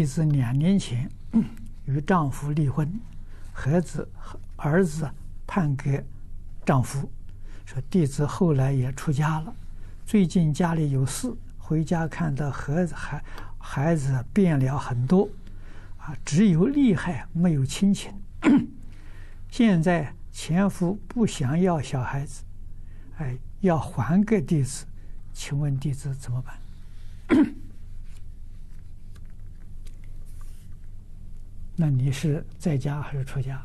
弟子两年前与丈夫离婚，孩子儿子判给丈夫，说弟子后来也出家了。最近家里有事，回家看到孩子孩孩子变了很多，啊，只有厉害没有亲情。现在前夫不想要小孩子，哎，要还给弟子，请问弟子怎么办？那你是在家还是出家？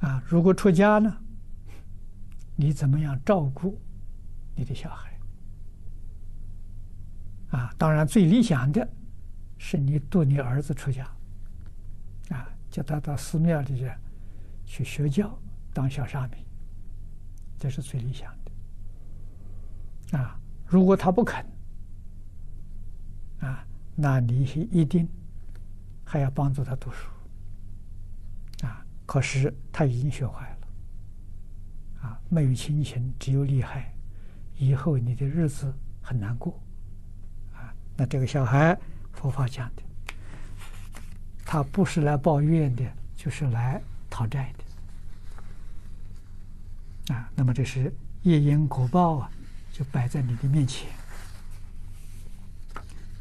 啊，如果出家呢，你怎么样照顾你的小孩？啊，当然最理想的是你度你儿子出家，啊，叫他到寺庙里去去学教，当小沙弥，这是最理想的。啊，如果他不肯，啊，那你是一定。还要帮助他读书，啊！可是他已经学坏了，啊，没有亲情，只有利害，以后你的日子很难过，啊！那这个小孩，佛法讲的，他不是来报怨的，就是来讨债的，啊！那么这是业因果报啊，就摆在你的面前，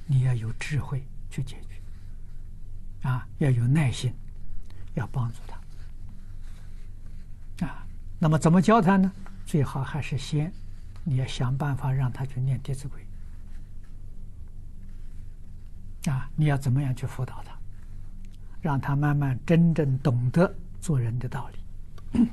你要有智慧去解决。啊，要有耐心，要帮助他。啊，那么怎么教他呢？最好还是先，你要想办法让他去念《弟子规》。啊，你要怎么样去辅导他，让他慢慢真正懂得做人的道理。